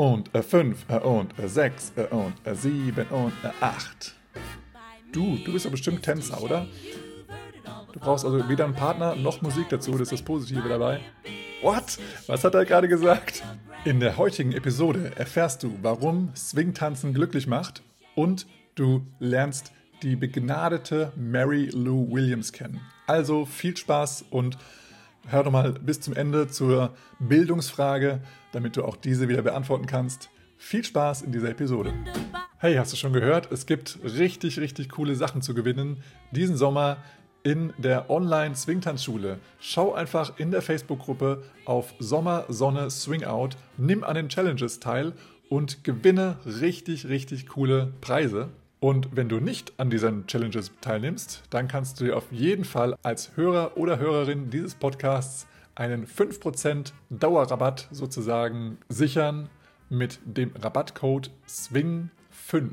und äh, 5 äh, und äh, 6 äh, und äh, 7 und äh, 8. Du, du bist ja bestimmt Tänzer, oder? Du brauchst also weder einen Partner noch Musik dazu, das ist das Positive dabei. What? Was hat er gerade gesagt? In der heutigen Episode erfährst du, warum Swingtanzen glücklich macht und du lernst die begnadete Mary Lou Williams kennen. Also viel Spaß und hör doch mal bis zum Ende zur Bildungsfrage, damit du auch diese wieder beantworten kannst. Viel Spaß in dieser Episode. Hey, hast du schon gehört? Es gibt richtig, richtig coole Sachen zu gewinnen diesen Sommer in der Online-Swingtanzschule. Schau einfach in der Facebook-Gruppe auf Sommer, Sonne, Swingout, nimm an den Challenges teil und gewinne richtig, richtig coole Preise. Und wenn du nicht an diesen Challenges teilnimmst, dann kannst du dir auf jeden Fall als Hörer oder Hörerin dieses Podcasts einen 5% Dauerrabatt sozusagen sichern mit dem Rabattcode SWING5.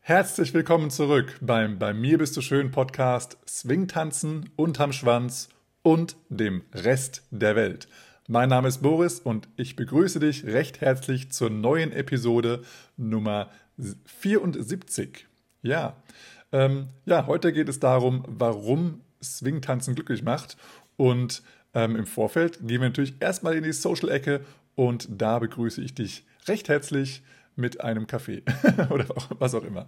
Herzlich willkommen zurück beim Bei mir bist du schön Podcast Swingtanzen unterm Schwanz und dem Rest der Welt. Mein Name ist Boris und ich begrüße dich recht herzlich zur neuen Episode Nummer 74. Ja, ähm, ja, heute geht es darum, warum Swing-Tanzen glücklich macht. Und ähm, im Vorfeld gehen wir natürlich erstmal in die Social-Ecke und da begrüße ich dich recht herzlich mit einem Kaffee oder auch, was auch immer.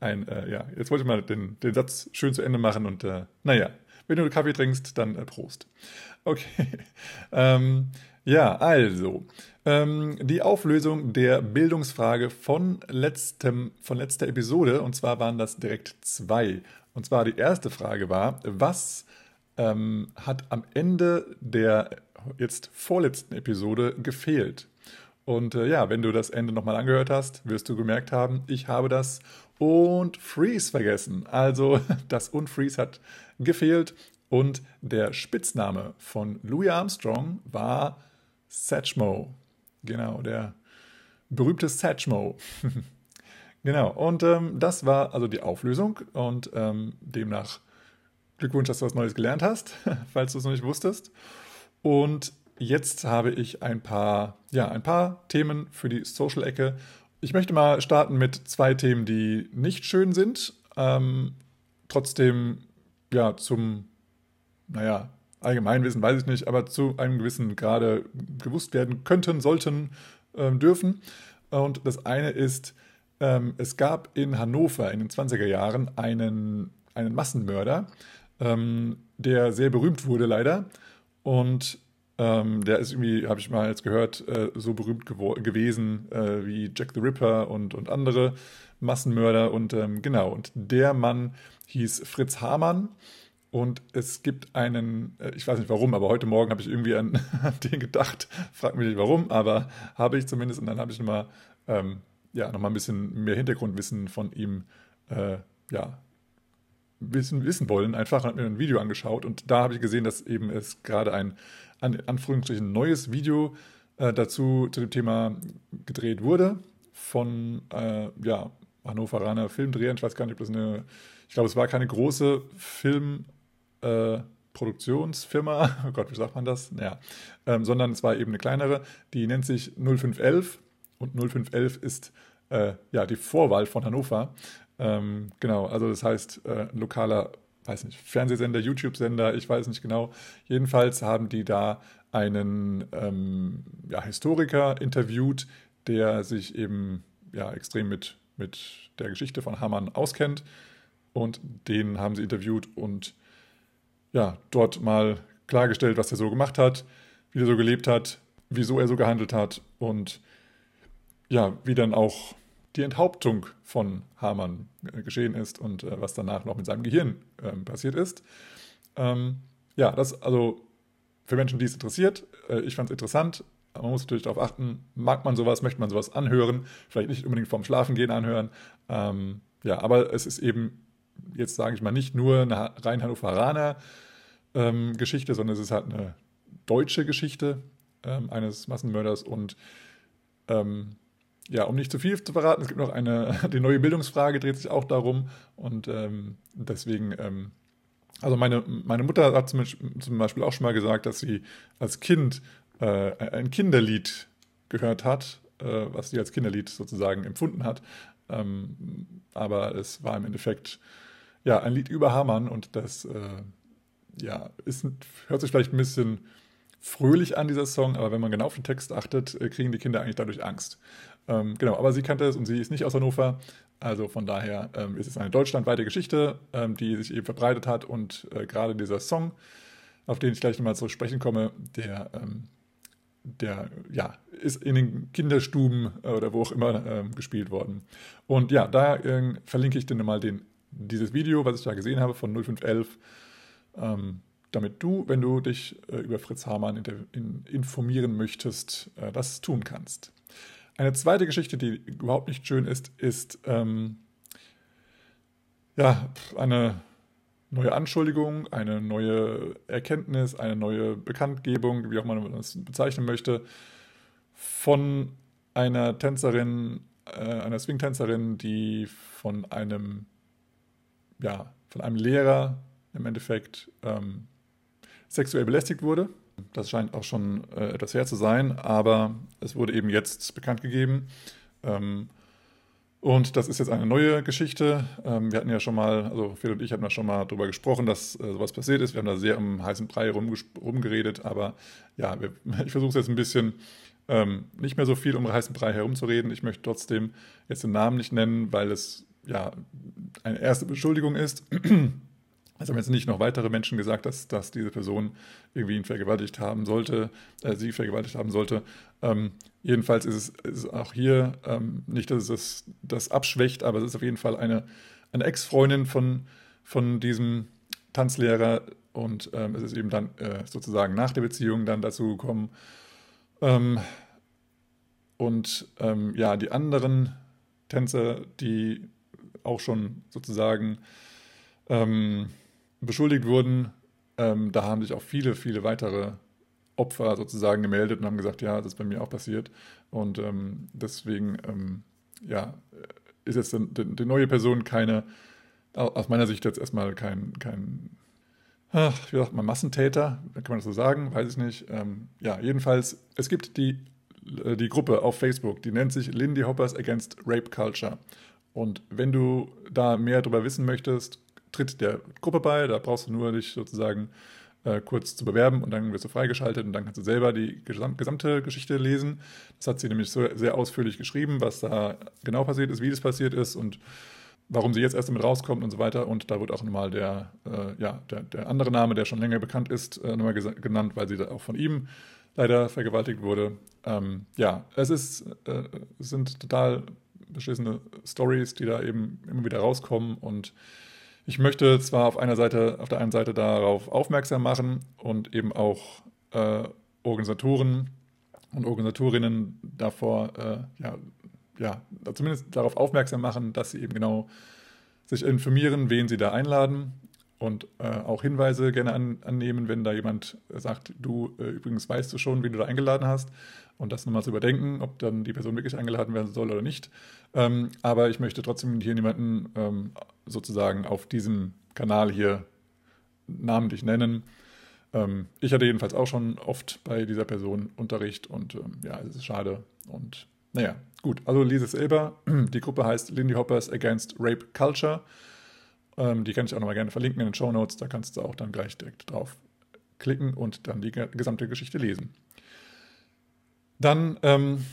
Ein, äh, ja, jetzt wollte ich mal den, den Satz schön zu Ende machen und äh, naja, wenn du Kaffee trinkst, dann äh, Prost. Okay. ähm, ja, also, ähm, die Auflösung der Bildungsfrage von, letztem, von letzter Episode, und zwar waren das direkt zwei. Und zwar die erste Frage war, was ähm, hat am Ende der jetzt vorletzten Episode gefehlt? Und äh, ja, wenn du das Ende nochmal angehört hast, wirst du gemerkt haben, ich habe das und Freeze vergessen. Also das und Freeze hat gefehlt und der Spitzname von Louis Armstrong war Satchmo. Genau, der berühmte Satchmo. genau, und ähm, das war also die Auflösung und ähm, demnach Glückwunsch, dass du was Neues gelernt hast, falls du es noch nicht wusstest. Und jetzt habe ich ein paar, ja, ein paar Themen für die Social-Ecke. Ich möchte mal starten mit zwei Themen, die nicht schön sind, ähm, trotzdem ja zum, naja, Allgemeinwissen weiß ich nicht, aber zu einem gewissen Grade gewusst werden könnten, sollten, äh, dürfen. Und das eine ist, ähm, es gab in Hannover in den 20er Jahren einen, einen Massenmörder, ähm, der sehr berühmt wurde leider. Und ähm, der ist irgendwie, habe ich mal jetzt gehört, äh, so berühmt gewesen äh, wie Jack the Ripper und, und andere Massenmörder. Und ähm, genau, und der Mann hieß Fritz Hamann. Und es gibt einen, äh, ich weiß nicht warum, aber heute Morgen habe ich irgendwie an, an, den gedacht. Frag mich nicht warum, aber habe ich zumindest. Und dann habe ich nochmal, ähm, ja, nochmal ein bisschen mehr Hintergrundwissen von ihm, äh, ja, wissen, wissen wollen. Einfach habe mir ein Video angeschaut und da habe ich gesehen, dass eben es gerade ein, an Anführungsstrichen, neues Video äh, dazu, zu dem Thema gedreht wurde von, äh, ja, Hannoveraner Filmdrehern. Ich weiß gar nicht, ob das eine, ich glaube, es war keine große Film- äh, Produktionsfirma, oh Gott, wie sagt man das? Naja, ähm, sondern es war eben eine kleinere, die nennt sich 0511 und 0511 ist äh, ja die Vorwahl von Hannover. Ähm, genau, also das heißt, äh, lokaler, weiß nicht, Fernsehsender, YouTube-Sender, ich weiß nicht genau. Jedenfalls haben die da einen ähm, ja, Historiker interviewt, der sich eben ja, extrem mit, mit der Geschichte von Hamann auskennt. Und den haben sie interviewt und ja, dort mal klargestellt, was er so gemacht hat, wie er so gelebt hat, wieso er so gehandelt hat und ja, wie dann auch die Enthauptung von Hamann äh, geschehen ist und äh, was danach noch mit seinem Gehirn äh, passiert ist. Ähm, ja, das also für Menschen, die es interessiert. Äh, ich fand es interessant. Man muss natürlich darauf achten, mag man sowas, möchte man sowas anhören, vielleicht nicht unbedingt vorm Schlafengehen anhören. Ähm, ja, aber es ist eben, jetzt sage ich mal, nicht nur eine rein Hannoveraner ähm, Geschichte, sondern es ist halt eine deutsche Geschichte ähm, eines Massenmörders und ähm, ja, um nicht zu viel zu verraten, es gibt noch eine, die neue Bildungsfrage dreht sich auch darum und ähm, deswegen, ähm, also meine, meine Mutter hat zum, zum, Beispiel auch schon mal gesagt, dass sie als Kind äh, ein Kinderlied gehört hat äh, was sie als Kinderlied sozusagen empfunden hat. Ähm, aber es war im Endeffekt ja ein Lied über Hamann und das äh, ja, ist, hört sich vielleicht ein bisschen fröhlich an, dieser Song, aber wenn man genau auf den Text achtet, äh, kriegen die Kinder eigentlich dadurch Angst. Ähm, genau, aber sie kannte es und sie ist nicht aus Hannover. Also von daher ähm, ist es eine deutschlandweite Geschichte, ähm, die sich eben verbreitet hat und äh, gerade dieser Song, auf den ich gleich nochmal zu sprechen komme, der, ähm, der ja, ist in den Kinderstuben äh, oder wo auch immer ähm, gespielt worden. Und ja, da äh, verlinke ich dir nochmal den, dieses Video, was ich da gesehen habe von 0511 ähm, damit du, wenn du dich äh, über Fritz Hamann in, in, informieren möchtest, äh, das tun kannst. Eine zweite Geschichte, die überhaupt nicht schön ist, ist ähm, ja, eine neue Anschuldigung, eine neue Erkenntnis, eine neue Bekanntgebung, wie auch man das bezeichnen möchte, von einer Tänzerin, äh, einer Swing-Tänzerin, die von einem, ja, von einem Lehrer im Endeffekt ähm, sexuell belästigt wurde. Das scheint auch schon äh, etwas her zu sein, aber es wurde eben jetzt bekannt gegeben. Ähm, und das ist jetzt eine neue Geschichte. Ähm, wir hatten ja schon mal, also Phil und ich haben da schon mal darüber gesprochen, dass äh, sowas passiert ist. Wir haben da sehr im heißen Brei rumgeredet, aber ja, wir, ich versuche es jetzt ein bisschen ähm, nicht mehr so viel um heißen Brei herumzureden. Ich möchte trotzdem jetzt den Namen nicht nennen, weil es ja eine erste Beschuldigung ist. Es haben jetzt nicht noch weitere Menschen gesagt, dass, dass diese Person irgendwie ihn vergewaltigt haben sollte, äh, sie vergewaltigt haben sollte. Ähm, jedenfalls ist es, ist auch hier ähm, nicht, dass es das abschwächt, aber es ist auf jeden Fall eine, eine Ex-Freundin von, von diesem Tanzlehrer und ähm, es ist eben dann äh, sozusagen nach der Beziehung dann dazu gekommen. Ähm, und ähm, ja, die anderen Tänzer, die auch schon sozusagen ähm, beschuldigt wurden, ähm, da haben sich auch viele, viele weitere Opfer sozusagen gemeldet und haben gesagt, ja, das ist bei mir auch passiert. Und ähm, deswegen, ähm, ja, ist jetzt die, neue Person keine, aus meiner Sicht jetzt erstmal kein, kein ach, wie sagt man, Massentäter, kann man das so sagen, weiß ich nicht. Ähm, ja, jedenfalls, es gibt die, äh, die Gruppe auf Facebook, die nennt sich Lindy Hoppers Against Rape Culture. Und wenn du da mehr darüber wissen möchtest, tritt der Gruppe bei. Da brauchst du nur dich sozusagen äh, kurz zu bewerben und dann wirst du freigeschaltet und dann kannst du selber die gesamte Geschichte lesen. Das hat sie nämlich so sehr ausführlich geschrieben, was da genau passiert ist, wie das passiert ist und warum sie jetzt erst damit rauskommt und so weiter. Und da wird auch nochmal der, äh, ja, der, der, andere Name, der schon länger bekannt ist, äh, nochmal genannt, weil sie da auch von ihm leider vergewaltigt wurde. Ähm, ja, es ist, äh, sind total beschissene Stories, die da eben immer wieder rauskommen. Und ich möchte zwar auf einer Seite, auf der einen Seite darauf aufmerksam machen und eben auch äh, Organisatoren und Organisatorinnen davor, äh, ja, ja, zumindest darauf aufmerksam machen, dass sie eben genau sich informieren, wen sie da einladen und äh, auch Hinweise gerne an, annehmen, wenn da jemand sagt, du äh, übrigens weißt du schon, wen du da eingeladen hast und das nochmal zu überdenken, ob dann die Person wirklich eingeladen werden soll oder nicht. Ähm, aber ich möchte trotzdem hier niemanden ähm, sozusagen auf diesem Kanal hier namentlich nennen. Ähm, ich hatte jedenfalls auch schon oft bei dieser Person Unterricht und ähm, ja, es ist schade. Und naja, gut, also lese es selber. Die Gruppe heißt Lindy Hoppers Against Rape Culture. Ähm, die kann ich auch nochmal gerne verlinken in den Show Notes. Da kannst du auch dann gleich direkt drauf klicken und dann die gesamte Geschichte lesen. Dann ähm,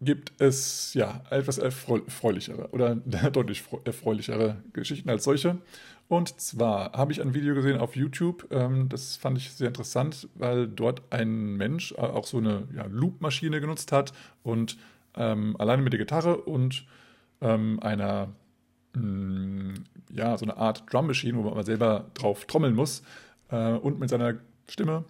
gibt es ja etwas erfreulichere oder deutlich erfreulichere Geschichten als solche. Und zwar habe ich ein Video gesehen auf YouTube, ähm, das fand ich sehr interessant, weil dort ein Mensch äh, auch so eine ja, Loop-Maschine genutzt hat und ähm, alleine mit der Gitarre und ähm, einer, mh, mm, ja, so eine Art Drum-Machine, wo man selber drauf trommeln muss äh, und mit seiner Stimme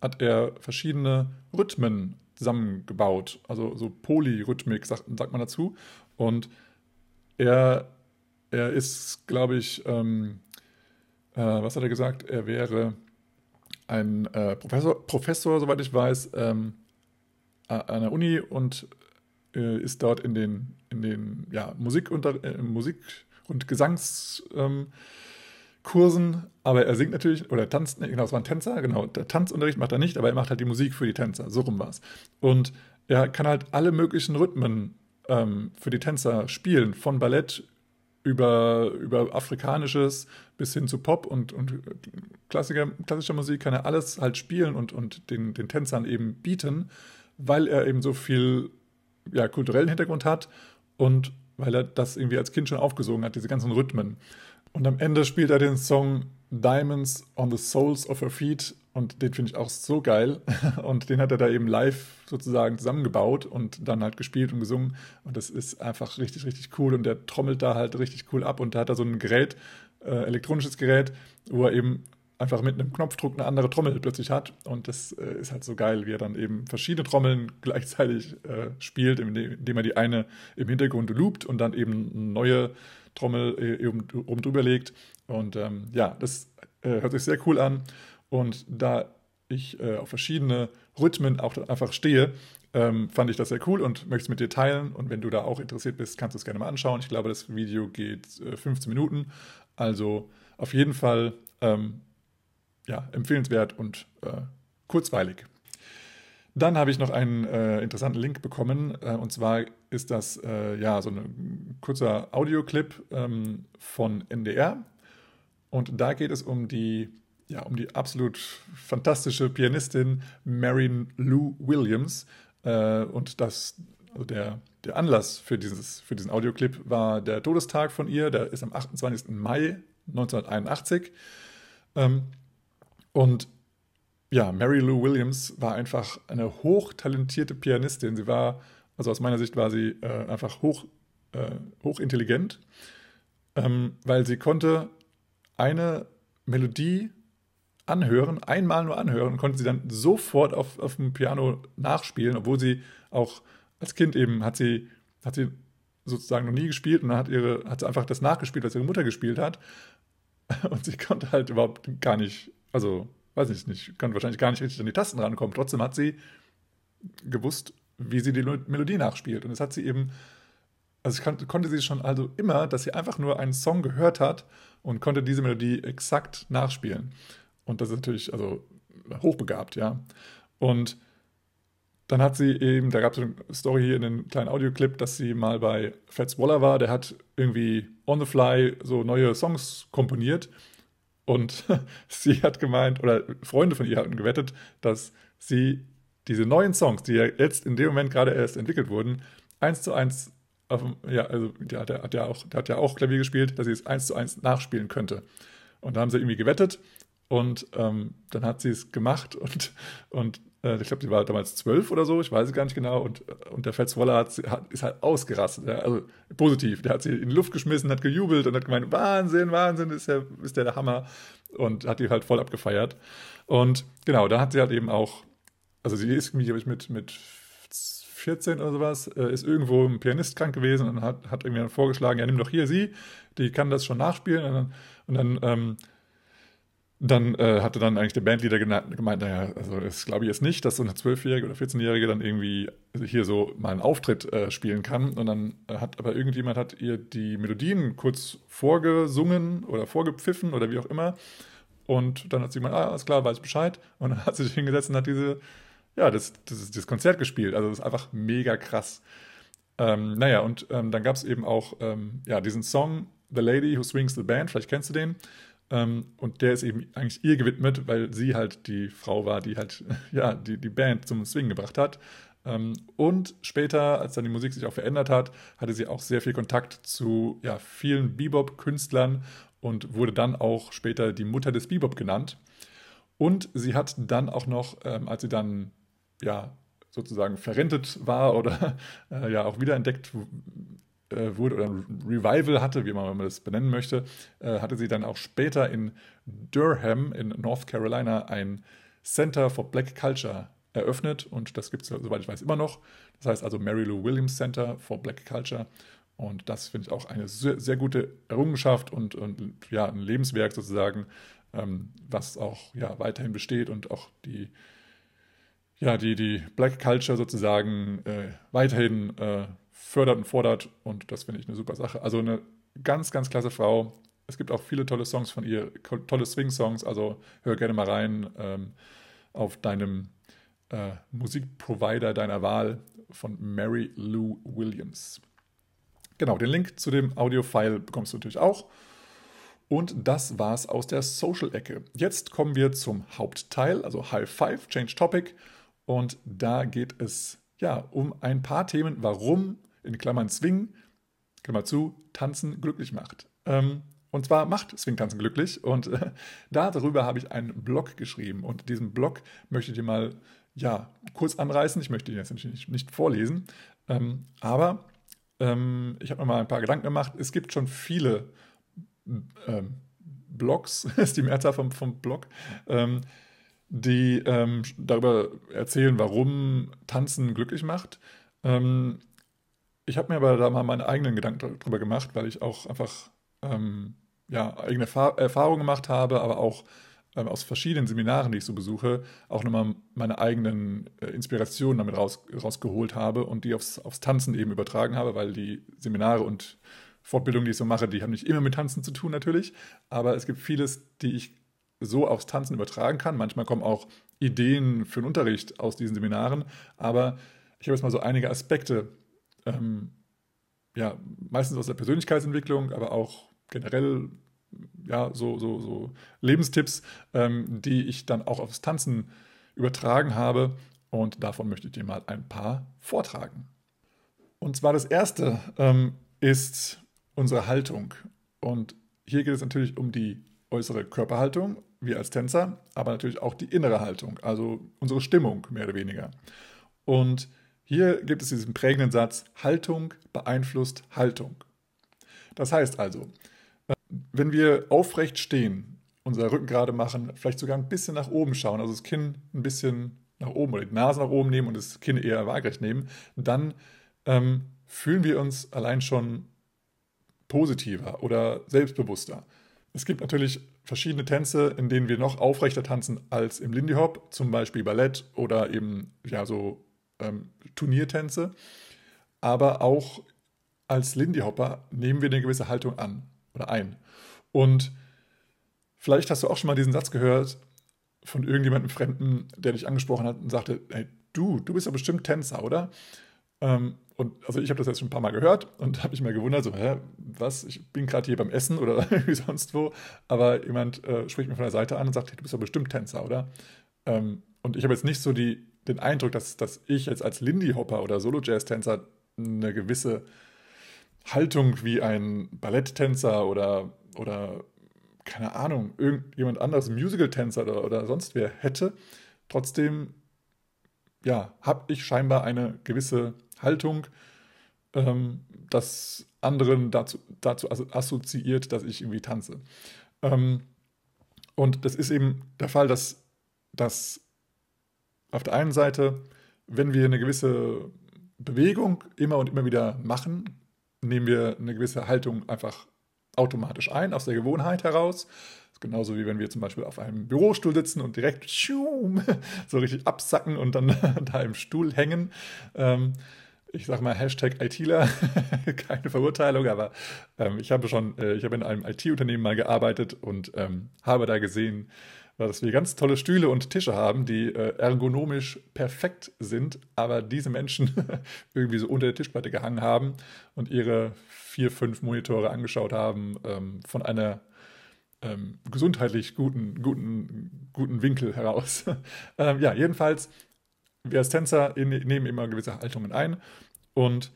hat er verschiedene Rhythmen zusammengebaut. Also so Polyrhythmik, sagt, sagt man dazu. Und er, er ist, glaube ich, ähm, äh, was hat er gesagt? Er wäre ein äh, Professor, Professor, soweit ich weiß, ähm, an der Uni und äh, ist dort in den, in den ja, Musikunter äh, Musik- und Gesangs- ähm, Kursen, aber er singt natürlich, oder tanzt, genau, es war ein Tänzer, genau, der Tanzunterricht macht er nicht, aber er macht halt die Musik für die Tänzer, so rum war es. Und er kann halt alle möglichen Rhythmen ähm, für die Tänzer spielen, von Ballett über, über Afrikanisches bis hin zu Pop und, und Klassiker, klassischer Musik kann er alles halt spielen und, und den, den Tänzern eben bieten, weil er eben so viel ja, kulturellen Hintergrund hat und weil er das irgendwie als Kind schon aufgesogen hat, diese ganzen Rhythmen. Und am Ende spielt er den Song Diamonds on the Soles of Her Feet und den finde ich auch so geil. Und den hat er da eben live sozusagen zusammengebaut und dann halt gespielt und gesungen. Und das ist einfach richtig, richtig cool. Und der trommelt da halt richtig cool ab. Und da hat er so ein Gerät, äh, elektronisches Gerät, wo er eben einfach mit einem Knopfdruck eine andere Trommel plötzlich hat. Und das äh, ist halt so geil, wie er dann eben verschiedene Trommeln gleichzeitig äh, spielt, indem er die eine im Hintergrund loopt und dann eben eine neue Trommel äh, oben drüber legt. Und ähm, ja, das äh, hört sich sehr cool an. Und da ich äh, auf verschiedene Rhythmen auch einfach stehe, ähm, fand ich das sehr cool und möchte es mit dir teilen. Und wenn du da auch interessiert bist, kannst du es gerne mal anschauen. Ich glaube, das Video geht äh, 15 Minuten. Also auf jeden Fall ähm, ja, empfehlenswert und äh, kurzweilig. Dann habe ich noch einen äh, interessanten Link bekommen. Äh, und zwar ist das äh, ja so ein kurzer Audioclip ähm, von NDR. Und da geht es um die ja, um die absolut fantastische Pianistin Marion Lou Williams. Äh, und das, also der, der Anlass für, dieses, für diesen Audioclip war der Todestag von ihr, der ist am 28. Mai 1981. Ähm, und ja, Mary Lou Williams war einfach eine hochtalentierte Pianistin. Sie war, also aus meiner Sicht war sie äh, einfach hoch, äh, hochintelligent, ähm, weil sie konnte eine Melodie anhören, einmal nur anhören und konnte sie dann sofort auf, auf dem Piano nachspielen, obwohl sie auch als Kind eben hat sie, hat sie sozusagen noch nie gespielt und dann hat, ihre, hat sie einfach das nachgespielt, was ihre Mutter gespielt hat. Und sie konnte halt überhaupt gar nicht, also weiß ich nicht, konnte wahrscheinlich gar nicht richtig an die Tasten rankommen. Trotzdem hat sie gewusst, wie sie die Melodie nachspielt. Und das hat sie eben, also kann, konnte sie schon also immer, dass sie einfach nur einen Song gehört hat und konnte diese Melodie exakt nachspielen. Und das ist natürlich also hochbegabt, ja. Und dann hat sie eben, da gab es eine Story hier in einem kleinen Audioclip, dass sie mal bei Fats Waller war, der hat irgendwie on the fly so neue Songs komponiert. Und sie hat gemeint, oder Freunde von ihr hatten gewettet, dass sie diese neuen Songs, die ja jetzt in dem Moment gerade erst entwickelt wurden, eins zu eins, auf, ja, also der hat, hat, ja auch, der hat ja auch Klavier gespielt, dass sie es eins zu eins nachspielen könnte. Und da haben sie irgendwie gewettet und ähm, dann hat sie es gemacht und, und ich glaube, sie war damals zwölf oder so, ich weiß es gar nicht genau. Und, und der Fats Waller hat, hat, ist halt ausgerastet, ja, also positiv. Der hat sie in die Luft geschmissen, hat gejubelt und hat gemeint, Wahnsinn, Wahnsinn, ist der, ist der, der Hammer. Und hat die halt voll abgefeiert. Und genau, da hat sie halt eben auch, also sie ist irgendwie, mit, mit 14 oder sowas, äh, ist irgendwo ein Pianist krank gewesen und hat, hat irgendwie vorgeschlagen, ja, nimm doch hier sie, die kann das schon nachspielen. Und dann, und dann ähm, dann äh, hatte dann eigentlich der Bandleader gemeint, naja, also das glaube ich jetzt nicht, dass so eine Zwölfjährige oder 14-Jährige dann irgendwie hier so mal einen Auftritt äh, spielen kann. Und dann hat aber irgendjemand hat ihr die Melodien kurz vorgesungen oder vorgepfiffen oder wie auch immer. Und dann hat sie gemeint, ah, alles klar, weiß Bescheid. Und dann hat sie sich hingesetzt und hat diese, ja, das, das, das Konzert gespielt. Also das ist einfach mega krass. Ähm, naja, und ähm, dann gab es eben auch ähm, ja, diesen Song The Lady Who Swings the Band, vielleicht kennst du den. Ähm, und der ist eben eigentlich ihr gewidmet, weil sie halt die Frau war, die halt ja, die, die Band zum Swingen gebracht hat. Ähm, und später, als dann die Musik sich auch verändert hat, hatte sie auch sehr viel Kontakt zu ja, vielen Bebop-Künstlern und wurde dann auch später die Mutter des Bebop genannt. Und sie hat dann auch noch, ähm, als sie dann ja sozusagen verrentet war oder äh, ja auch wiederentdeckt wurde oder ein Revival hatte, wie man das benennen möchte, äh, hatte sie dann auch später in Durham in North Carolina ein Center for Black Culture eröffnet und das gibt es, soweit ich weiß, immer noch. Das heißt also Mary Lou Williams Center for Black Culture. Und das finde ich auch eine sehr, sehr gute Errungenschaft und, und, ja, ein Lebenswerk sozusagen, ähm, was auch ja, weiterhin besteht und auch die, ja, die, die Black Culture sozusagen äh, weiterhin äh, fördert und fordert und das finde ich eine super Sache. Also eine ganz, ganz klasse Frau. Es gibt auch viele tolle Songs von ihr, tolle Swing-Songs, also hör gerne mal rein ähm, auf deinem äh, Musikprovider deiner Wahl von Mary Lou Williams. Genau, den Link zu dem Audio-File bekommst du natürlich auch. Und das war's aus der Social-Ecke. Jetzt kommen wir zum Hauptteil, also High Five, Change Topic. Und da geht es ja um ein paar Themen, warum in Klammern Swing, Klammer zu, Tanzen glücklich macht. Ähm, und zwar macht Swing Tanzen glücklich. Und äh, darüber habe ich einen Blog geschrieben. Und diesen Blog möchte ich dir mal ja, kurz anreißen. Ich möchte ihn jetzt nicht, nicht vorlesen. Ähm, aber ähm, ich habe mir mal ein paar Gedanken gemacht. Es gibt schon viele ähm, Blogs, ist die Mehrzahl vom, vom Blog, ähm, die ähm, darüber erzählen, warum Tanzen glücklich macht. Ähm, ich habe mir aber da mal meine eigenen Gedanken darüber gemacht, weil ich auch einfach ähm, ja, eigene Erfahrungen gemacht habe, aber auch ähm, aus verschiedenen Seminaren, die ich so besuche, auch nochmal meine eigenen äh, Inspirationen damit raus, rausgeholt habe und die aufs, aufs Tanzen eben übertragen habe, weil die Seminare und Fortbildungen, die ich so mache, die haben nicht immer mit Tanzen zu tun natürlich, aber es gibt vieles, die ich so aufs Tanzen übertragen kann. Manchmal kommen auch Ideen für den Unterricht aus diesen Seminaren, aber ich habe jetzt mal so einige Aspekte, ähm, ja, meistens aus der Persönlichkeitsentwicklung, aber auch generell ja, so, so, so Lebenstipps, ähm, die ich dann auch aufs Tanzen übertragen habe. Und davon möchte ich dir mal ein paar vortragen. Und zwar das erste ähm, ist unsere Haltung. Und hier geht es natürlich um die äußere Körperhaltung, wir als Tänzer, aber natürlich auch die innere Haltung, also unsere Stimmung mehr oder weniger. Und hier gibt es diesen prägenden Satz, Haltung beeinflusst Haltung. Das heißt also, wenn wir aufrecht stehen, unser Rücken gerade machen, vielleicht sogar ein bisschen nach oben schauen, also das Kinn ein bisschen nach oben oder die Nase nach oben nehmen und das Kinn eher waagerecht nehmen, dann ähm, fühlen wir uns allein schon positiver oder selbstbewusster. Es gibt natürlich verschiedene Tänze, in denen wir noch aufrechter tanzen als im Lindy Hop, zum Beispiel Ballett oder eben ja so ähm, Turniertänze. Aber auch als Lindy Hopper nehmen wir eine gewisse Haltung an oder ein. Und vielleicht hast du auch schon mal diesen Satz gehört von irgendjemandem Fremden, der dich angesprochen hat und sagte, hey, du, du bist ja bestimmt Tänzer, oder? Ähm, und also ich habe das jetzt schon ein paar Mal gehört und habe mich mal gewundert, so, hä, was, ich bin gerade hier beim Essen oder irgendwie sonst wo, aber jemand äh, spricht mir von der Seite an und sagt, hey, du bist ja bestimmt Tänzer, oder? Ähm, und ich habe jetzt nicht so die, den Eindruck, dass, dass ich jetzt als Lindy-Hopper oder Solo-Jazz-Tänzer eine gewisse Haltung wie ein Balletttänzer oder, oder keine Ahnung, irgendjemand anderes, Musical-Tänzer oder, oder sonst wer hätte. Trotzdem, ja, habe ich scheinbar eine gewisse Haltung, ähm, das anderen dazu, dazu assoziiert, dass ich irgendwie tanze. Ähm, und das ist eben der Fall, dass, dass auf der einen Seite, wenn wir eine gewisse Bewegung immer und immer wieder machen, nehmen wir eine gewisse Haltung einfach automatisch ein, aus der Gewohnheit heraus. Genauso wie wenn wir zum Beispiel auf einem Bürostuhl sitzen und direkt so richtig absacken und dann da im Stuhl hängen. Ähm, ich sage mal Hashtag ITler, keine Verurteilung, aber ähm, ich habe schon, äh, ich habe in einem IT-Unternehmen mal gearbeitet und ähm, habe da gesehen, dass wir ganz tolle Stühle und Tische haben, die äh, ergonomisch perfekt sind, aber diese Menschen irgendwie so unter der Tischplatte gehangen haben und ihre vier, fünf Monitore angeschaut haben ähm, von einer ähm, gesundheitlich guten, guten, guten Winkel heraus. ähm, ja, jedenfalls, wir als Tänzer nehmen immer gewisse Haltungen ein und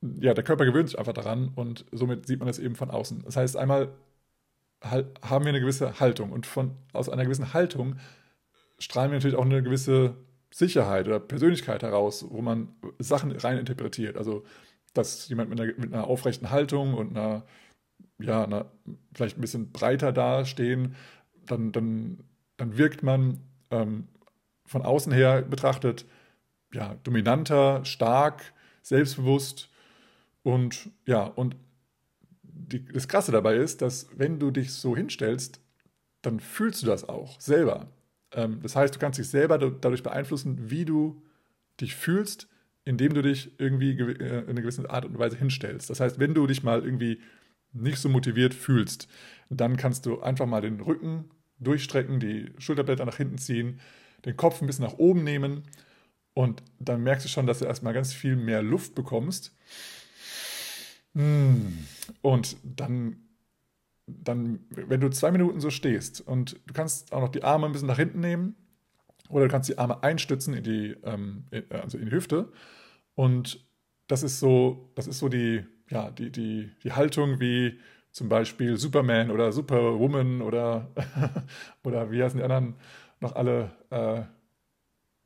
ja, der Körper gewöhnt sich einfach daran und somit sieht man das eben von außen. Das heißt, einmal haben wir eine gewisse Haltung. Und von, aus einer gewissen Haltung strahlen wir natürlich auch eine gewisse Sicherheit oder Persönlichkeit heraus, wo man Sachen rein interpretiert. Also, dass jemand mit einer, mit einer aufrechten Haltung und einer, ja, einer, vielleicht ein bisschen breiter dastehen, dann, dann, dann wirkt man ähm, von außen her betrachtet ja, dominanter, stark, selbstbewusst und ja, und die, das Krasse dabei ist, dass wenn du dich so hinstellst, dann fühlst du das auch selber. Ähm, das heißt, du kannst dich selber dadurch beeinflussen, wie du dich fühlst, indem du dich irgendwie äh, in einer gewissen Art und Weise hinstellst. Das heißt, wenn du dich mal irgendwie nicht so motiviert fühlst, dann kannst du einfach mal den Rücken durchstrecken, die Schulterblätter nach hinten ziehen, den Kopf ein bisschen nach oben nehmen und dann merkst du schon, dass du erstmal ganz viel mehr Luft bekommst. Hm. Und dann, dann, wenn du zwei Minuten so stehst und du kannst auch noch die Arme ein bisschen nach hinten nehmen oder du kannst die Arme einstützen in die, ähm, also in die Hüfte und das ist so, das ist so die, ja, die, die, die Haltung wie zum Beispiel Superman oder Superwoman oder, oder wie heißen die anderen noch alle, äh,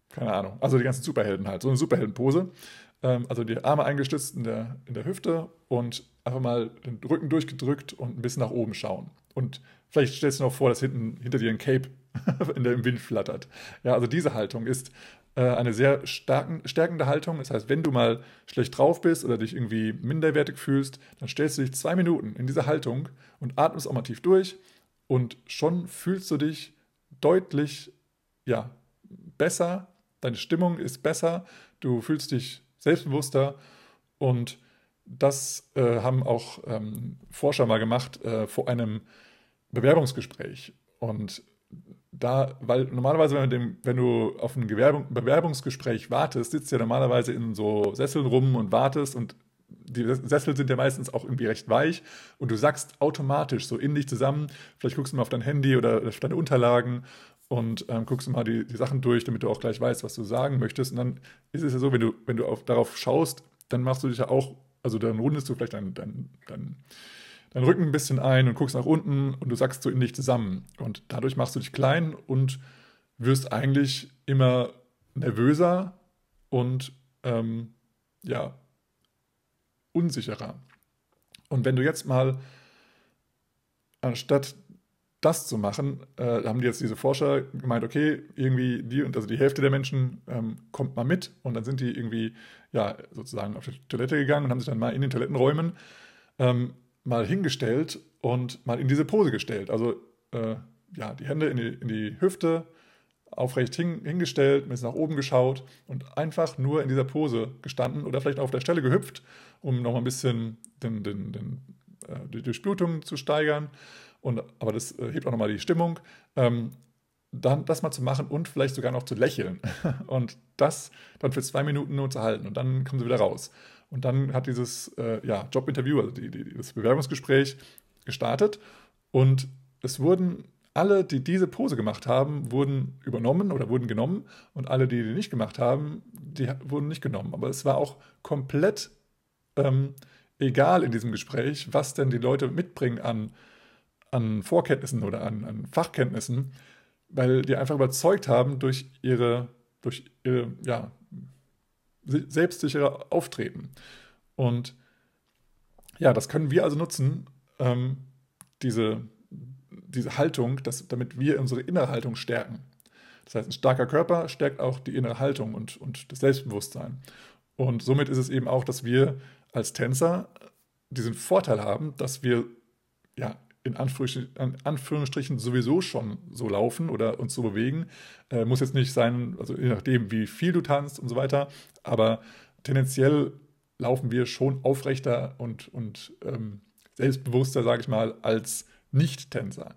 keine Ahnung, also die ganzen Superhelden halt, so eine Superheldenpose. Ähm, also die Arme eingestützt in der, in der Hüfte und einfach mal den Rücken durchgedrückt und ein bisschen nach oben schauen. Und vielleicht stellst du dir noch vor, dass hinten hinter dir ein Cape in der, im Wind flattert. Ja, also diese Haltung ist äh, eine sehr starken, stärkende Haltung. Das heißt, wenn du mal schlecht drauf bist oder dich irgendwie minderwertig fühlst, dann stellst du dich zwei Minuten in diese Haltung und atmest auch mal tief durch und schon fühlst du dich deutlich ja, besser, deine Stimmung ist besser, du fühlst dich selbstbewusster. Und das äh, haben auch ähm, Forscher mal gemacht äh, vor einem Bewerbungsgespräch. Und da, weil normalerweise, wenn, dem, wenn du auf ein Gewerbung, Bewerbungsgespräch wartest, sitzt du ja normalerweise in so Sesseln rum und wartest. Und die Sessel sind ja meistens auch irgendwie recht weich. Und du sagst automatisch so in dich zusammen, vielleicht guckst du mal auf dein Handy oder auf deine Unterlagen und ähm, guckst du mal die, die Sachen durch, damit du auch gleich weißt, was du sagen möchtest. Und dann ist es ja so, wenn du, wenn du auf, darauf schaust, dann machst du dich ja auch, also dann rundest du vielleicht dein, dein, dein deinen Rücken ein bisschen ein und guckst nach unten und du sagst so in dich zusammen. Und dadurch machst du dich klein und wirst eigentlich immer nervöser und ähm, ja, unsicherer. Und wenn du jetzt mal anstatt das zu machen, äh, haben die jetzt diese Forscher gemeint, okay, irgendwie die und also die Hälfte der Menschen ähm, kommt mal mit und dann sind die irgendwie ja sozusagen auf die Toilette gegangen und haben sich dann mal in den Toilettenräumen ähm, mal hingestellt und mal in diese Pose gestellt. Also äh, ja, die Hände in die, in die Hüfte, aufrecht hin, hingestellt, ein bisschen nach oben geschaut und einfach nur in dieser Pose gestanden oder vielleicht auf der Stelle gehüpft, um nochmal ein bisschen den, den, den, äh, die Durchblutung zu steigern. Und, aber das äh, hebt auch nochmal die Stimmung. Ähm, dann das mal zu machen und vielleicht sogar noch zu lächeln und das dann für zwei Minuten nur zu halten und dann kommen sie wieder raus. Und dann hat dieses äh, ja, Jobinterview, also die, die, das Bewerbungsgespräch gestartet und es wurden alle, die diese Pose gemacht haben, wurden übernommen oder wurden genommen und alle, die die nicht gemacht haben, die wurden nicht genommen. Aber es war auch komplett ähm, egal in diesem Gespräch, was denn die Leute mitbringen an, an Vorkenntnissen oder an, an Fachkenntnissen, weil die einfach überzeugt haben durch ihre, durch ihre ja, selbstsichere Auftreten. Und ja, das können wir also nutzen, ähm, diese, diese Haltung, dass, damit wir unsere innere Haltung stärken. Das heißt, ein starker Körper stärkt auch die innere Haltung und, und das Selbstbewusstsein. Und somit ist es eben auch, dass wir als Tänzer diesen Vorteil haben, dass wir ja in Anführungsstrichen, sowieso schon so laufen oder uns so bewegen. Äh, muss jetzt nicht sein, also je nachdem, wie viel du tanzt und so weiter, aber tendenziell laufen wir schon aufrechter und, und ähm, selbstbewusster, sage ich mal, als Nicht-Tänzer.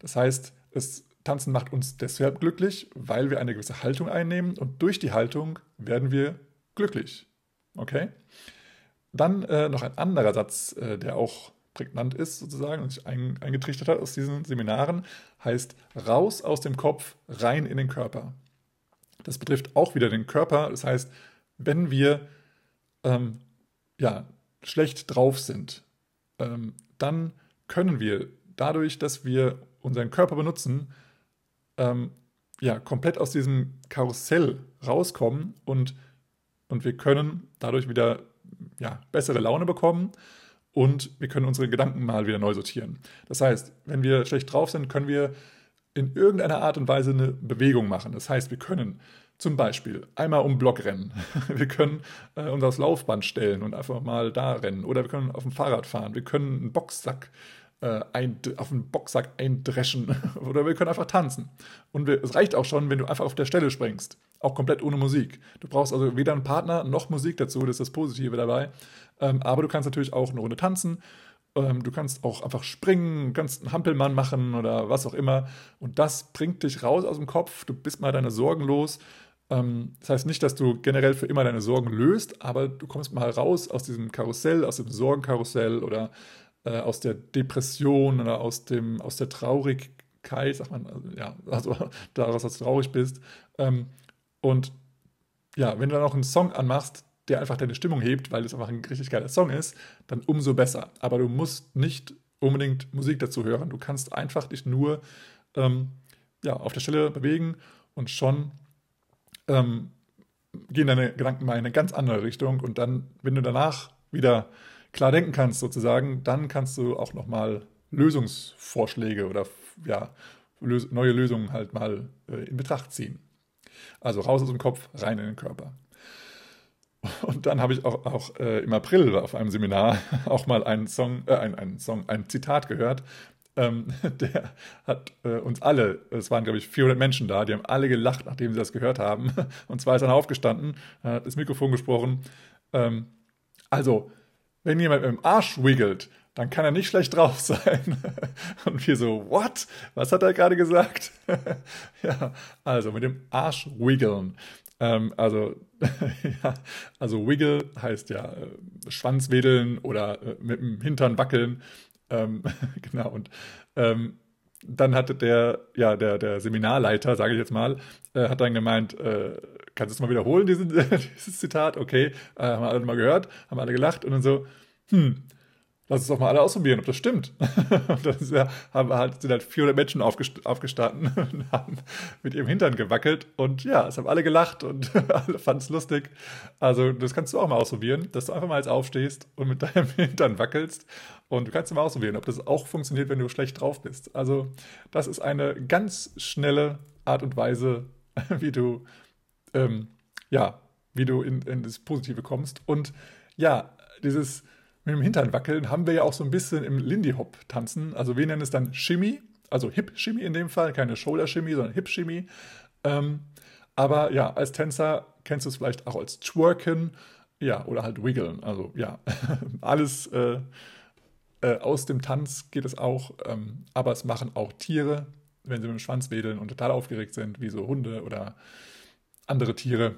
Das heißt, das Tanzen macht uns deshalb glücklich, weil wir eine gewisse Haltung einnehmen und durch die Haltung werden wir glücklich. Okay? Dann äh, noch ein anderer Satz, äh, der auch prägnant ist sozusagen und sich ein, eingetrichtert hat aus diesen Seminaren, heißt raus aus dem Kopf, rein in den Körper. Das betrifft auch wieder den Körper. Das heißt, wenn wir ähm, ja, schlecht drauf sind, ähm, dann können wir dadurch, dass wir unseren Körper benutzen, ähm, ja, komplett aus diesem Karussell rauskommen und, und wir können dadurch wieder ja, bessere Laune bekommen und wir können unsere Gedanken mal wieder neu sortieren. Das heißt, wenn wir schlecht drauf sind, können wir in irgendeiner Art und Weise eine Bewegung machen. Das heißt, wir können zum Beispiel einmal um Block rennen. Wir können äh, uns aufs Laufband stellen und einfach mal da rennen. Oder wir können auf dem Fahrrad fahren. Wir können einen Boxsack äh, ein, auf einen Boxsack eindreschen. Oder wir können einfach tanzen. Und wir, es reicht auch schon, wenn du einfach auf der Stelle springst. Auch komplett ohne Musik. Du brauchst also weder einen Partner noch Musik dazu, das ist das Positive dabei. Ähm, aber du kannst natürlich auch eine Runde tanzen Ähm, du kannst auch einfach springen, kannst einen Hampelmann machen oder was auch immer. Und das bringt dich raus aus dem Kopf. Du bist mal deine Sorgen los. Ähm, das heißt nicht, dass du generell für immer deine Sorgen löst, aber du kommst mal raus aus diesem Karussell, aus dem Sorgenkarussell oder äh, aus der Depression oder aus, dem, aus der Traurigkeit, sagt man, also, ja, also daraus, dass du traurig bist. Ähm, und ja, wenn du dann auch einen Song anmachst, der einfach deine Stimmung hebt, weil es einfach ein richtig geiler Song ist, dann umso besser. Aber du musst nicht unbedingt Musik dazu hören. Du kannst einfach dich nur ähm, ja, auf der Stelle bewegen und schon ähm, gehen deine Gedanken mal in eine ganz andere Richtung. Und dann, wenn du danach wieder klar denken kannst, sozusagen, dann kannst du auch nochmal Lösungsvorschläge oder ja, lös neue Lösungen halt mal äh, in Betracht ziehen. Also raus aus dem Kopf, rein in den Körper. Und dann habe ich auch, auch äh, im April auf einem Seminar auch mal einen Song, äh, ein, einen Song, ein Zitat gehört. Ähm, der hat äh, uns alle, es waren glaube ich 400 Menschen da, die haben alle gelacht, nachdem sie das gehört haben. Und zwar ist er aufgestanden, hat das Mikrofon gesprochen. Ähm, also, wenn jemand mit dem Arsch wiggelt, dann kann er nicht schlecht drauf sein. Und wir so, what? Was hat er gerade gesagt? ja, also mit dem Arsch wiggeln. Ähm, also, ja, also Wiggle heißt ja äh, Schwanzwedeln oder äh, mit dem Hintern wackeln. Ähm, genau, und ähm, dann hatte der, ja, der, der Seminarleiter, sage ich jetzt mal, äh, hat dann gemeint, äh, kannst du es mal wiederholen, diesen, dieses Zitat? Okay, äh, haben alle mal gehört, haben alle gelacht und dann so, hm, lass uns doch mal alle ausprobieren, ob das stimmt. und dann ist ja, haben halt, sind halt 400 Menschen aufgest aufgestanden und haben mit ihrem Hintern gewackelt. Und ja, es haben alle gelacht und alle fanden es lustig. Also, das kannst du auch mal ausprobieren, dass du einfach mal jetzt aufstehst und mit deinem Hintern wackelst. Und du kannst mal ausprobieren, ob das auch funktioniert, wenn du schlecht drauf bist. Also, das ist eine ganz schnelle Art und Weise, wie du, ähm, ja, wie du in, in das Positive kommst. Und ja, dieses mit dem Hintern wackeln haben wir ja auch so ein bisschen im Lindy Hop tanzen. Also wir nennen es dann Shimmy, also Hip Shimmy in dem Fall, keine Shoulder Shimmy, sondern Hip Shimmy. Ähm, aber ja, als Tänzer kennst du es vielleicht auch als Twerken, ja, oder halt Wiggeln. Also ja, alles äh, äh, aus dem Tanz geht es auch, ähm, aber es machen auch Tiere, wenn sie mit dem Schwanz wedeln und total aufgeregt sind, wie so Hunde oder andere Tiere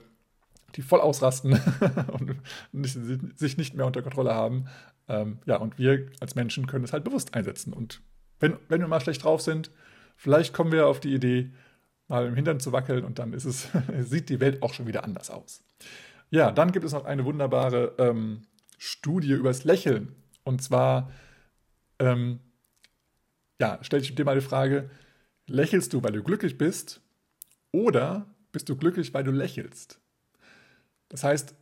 die voll ausrasten und nicht, sich nicht mehr unter Kontrolle haben. Ähm, ja, und wir als Menschen können es halt bewusst einsetzen. Und wenn, wenn wir mal schlecht drauf sind, vielleicht kommen wir auf die Idee, mal im Hintern zu wackeln und dann ist es, sieht die Welt auch schon wieder anders aus. Ja, dann gibt es noch eine wunderbare ähm, Studie übers Lächeln. Und zwar, ähm, ja, stell dich dir mal die Frage, lächelst du, weil du glücklich bist oder bist du glücklich, weil du lächelst? Das heißt,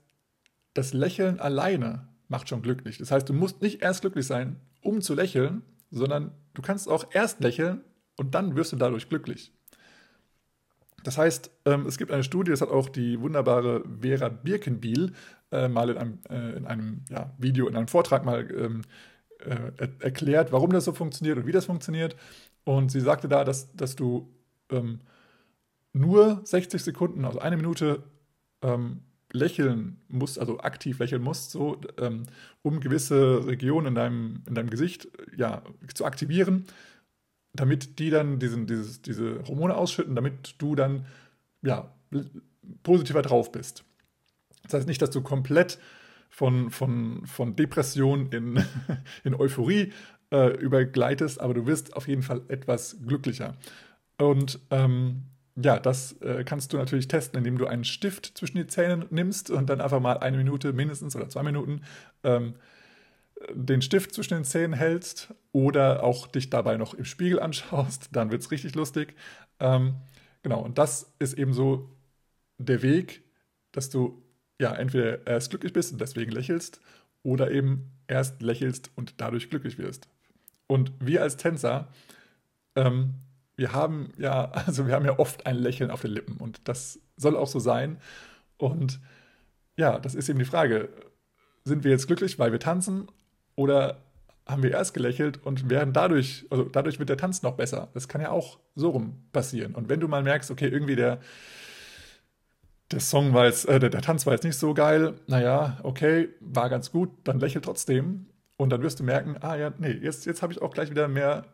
das Lächeln alleine macht schon glücklich. Das heißt, du musst nicht erst glücklich sein, um zu lächeln, sondern du kannst auch erst lächeln und dann wirst du dadurch glücklich. Das heißt, ähm, es gibt eine Studie, das hat auch die wunderbare Vera Birkenbiel äh, mal in einem, äh, in einem ja, Video, in einem Vortrag mal ähm, äh, erklärt, warum das so funktioniert und wie das funktioniert. Und sie sagte da, dass, dass du ähm, nur 60 Sekunden, also eine Minute ähm, lächeln musst, also aktiv lächeln musst, so, ähm, um gewisse Regionen in deinem, in deinem Gesicht ja, zu aktivieren, damit die dann diesen, dieses, diese Hormone ausschütten, damit du dann ja, positiver drauf bist. Das heißt nicht, dass du komplett von, von, von Depression in, in Euphorie äh, übergleitest, aber du wirst auf jeden Fall etwas glücklicher. Und ähm, ja, das äh, kannst du natürlich testen, indem du einen Stift zwischen die Zähne nimmst und dann einfach mal eine Minute mindestens oder zwei Minuten ähm, den Stift zwischen den Zähnen hältst oder auch dich dabei noch im Spiegel anschaust, dann wird es richtig lustig. Ähm, genau, und das ist eben so der Weg, dass du ja entweder erst glücklich bist und deswegen lächelst oder eben erst lächelst und dadurch glücklich wirst. Und wir als Tänzer ähm, wir haben ja, also wir haben ja oft ein Lächeln auf den Lippen und das soll auch so sein. Und ja, das ist eben die Frage, sind wir jetzt glücklich, weil wir tanzen oder haben wir erst gelächelt und werden dadurch, also dadurch wird der Tanz noch besser. Das kann ja auch so rum passieren. Und wenn du mal merkst, okay, irgendwie der, der Song war jetzt, äh, der, der Tanz war jetzt nicht so geil, naja, okay, war ganz gut, dann lächel trotzdem Und dann wirst du merken, ah ja, nee, jetzt, jetzt habe ich auch gleich wieder mehr,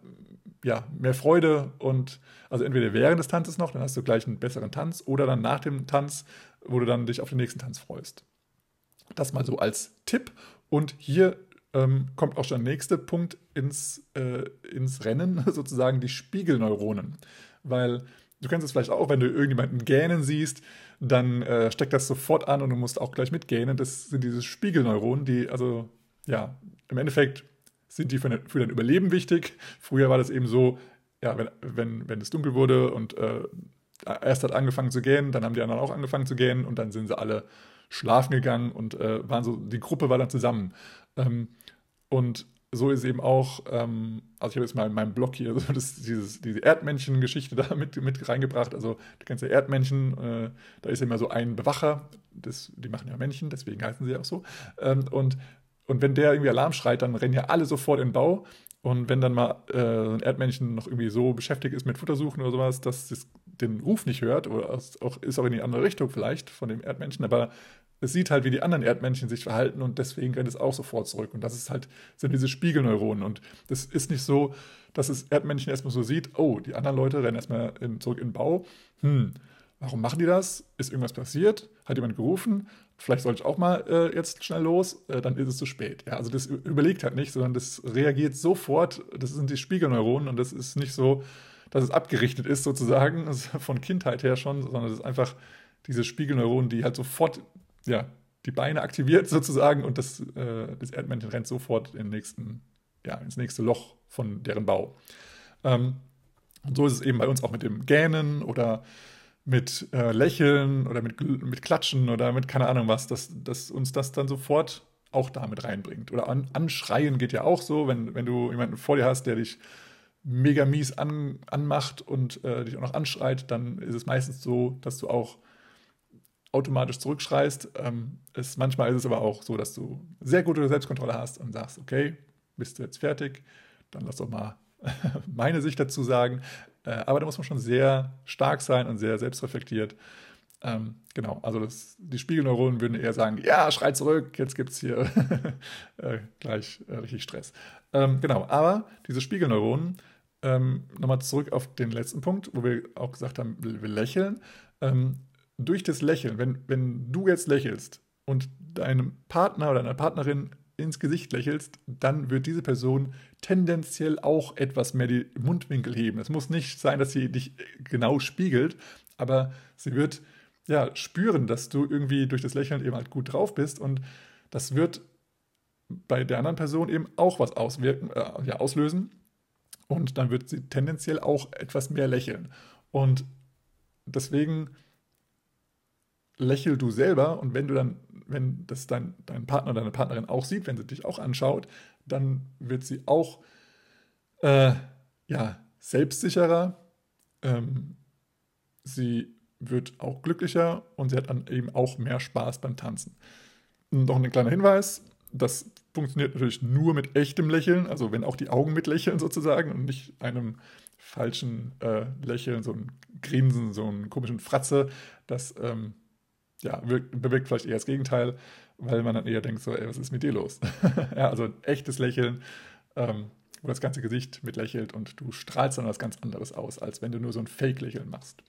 ja, mehr Freude und also entweder während des Tanzes noch, dann hast du gleich einen besseren Tanz oder dann nach dem Tanz, wo du dann dich auf den nächsten Tanz freust. Das mal so als Tipp. Und hier ähm, kommt auch schon der nächste Punkt ins, äh, ins Rennen, sozusagen die Spiegelneuronen. Weil du kennst es vielleicht auch, wenn du irgendjemanden gähnen siehst, dann äh, steckt das sofort an und du musst auch gleich mitgähnen. Das sind diese Spiegelneuronen, die, also ja, im Endeffekt sind die für, dein Überleben wichtig. Früher war das eben so, ja, wenn, wenn, wenn es dunkel wurde und äh, erst hat angefangen zu gähnen, dann haben die anderen auch angefangen zu gähnen und dann sind sie alle schlafen gegangen und äh, waren so, die Gruppe war dann zusammen. Ähm, und so ist eben auch, ähm, also ich habe jetzt mal in meinem Blog hier so das, dieses, diese Erdmännchen-Geschichte da mit, mit reingebracht. Also kennst ja Erdmännchen, äh, da ist immer so ein Bewacher, das, die machen ja Männchen, deswegen heißen sie auch so. Ähm, und, und wenn der irgendwie Alarm schreit, dann rennen ja alle sofort in den Bau. Und wenn dann mal äh, ein Erdmännchen noch irgendwie so beschäftigt ist mit Futtersuchen oder sowas, dass es den Ruf nicht hört, oder auch, ist auch in die andere Richtung vielleicht von dem Erdmännchen, aber es sieht halt, wie die anderen Erdmännchen sich verhalten und deswegen rennt es auch sofort zurück. Und das ist halt, sind diese Spiegelneuronen. Und das ist nicht so, dass das Erdmännchen erstmal so sieht, oh, die anderen Leute rennen erstmal in, zurück in den Bau. Hm, warum machen die das? Ist irgendwas passiert? Hat jemand gerufen? Vielleicht sollte ich auch mal äh, jetzt schnell los, äh, dann ist es zu spät. Ja, also das überlegt halt nicht, sondern das reagiert sofort. Das sind die Spiegelneuronen und das ist nicht so, dass es abgerichtet ist sozusagen, also von Kindheit her schon, sondern es ist einfach diese Spiegelneuronen, die halt sofort ja, die Beine aktiviert sozusagen und das, äh, das Erdmännchen rennt sofort in nächsten, ja, ins nächste Loch von deren Bau. Ähm, und so ist es eben bei uns auch mit dem Gähnen oder mit äh, Lächeln oder mit, mit Klatschen oder mit keine Ahnung was, dass, dass uns das dann sofort auch damit reinbringt. Oder an, anschreien geht ja auch so, wenn, wenn du jemanden vor dir hast, der dich mega mies an, anmacht und äh, dich auch noch anschreit, dann ist es meistens so, dass du auch automatisch zurückschreist. Ähm, ist, manchmal ist es aber auch so, dass du sehr gute Selbstkontrolle hast und sagst, okay, bist du jetzt fertig, dann lass doch mal meine Sicht dazu sagen. Äh, aber da muss man schon sehr stark sein und sehr selbstreflektiert. Ähm, genau, also das, die Spiegelneuronen würden eher sagen, ja, schrei zurück, jetzt gibt es hier äh, gleich äh, richtig Stress. Ähm, genau, aber diese Spiegelneuronen, ähm, nochmal zurück auf den letzten Punkt, wo wir auch gesagt haben, wir lächeln. Ähm, durch das Lächeln, wenn, wenn du jetzt lächelst und deinem Partner oder deiner Partnerin ins Gesicht lächelst, dann wird diese Person tendenziell auch etwas mehr die Mundwinkel heben. Es muss nicht sein, dass sie dich genau spiegelt, aber sie wird ja spüren, dass du irgendwie durch das Lächeln eben halt gut drauf bist und das wird bei der anderen Person eben auch was auswirken, äh, ja, auslösen und dann wird sie tendenziell auch etwas mehr lächeln. Und deswegen lächel du selber und wenn du dann, wenn das dein, dein Partner oder deine Partnerin auch sieht, wenn sie dich auch anschaut, dann wird sie auch äh, ja, selbstsicherer, ähm, sie wird auch glücklicher und sie hat dann eben auch mehr Spaß beim Tanzen. Noch ein kleiner Hinweis, das funktioniert natürlich nur mit echtem Lächeln, also wenn auch die Augen mitlächeln sozusagen und nicht einem falschen äh, Lächeln, so ein Grinsen, so einen komischen Fratze, das ähm, ja, wirkt, bewirkt vielleicht eher das Gegenteil, weil man dann eher denkt, so, ey, was ist mit dir los? ja, also ein echtes Lächeln, ähm, wo das ganze Gesicht mitlächelt und du strahlst dann was ganz anderes aus, als wenn du nur so ein Fake-Lächeln machst.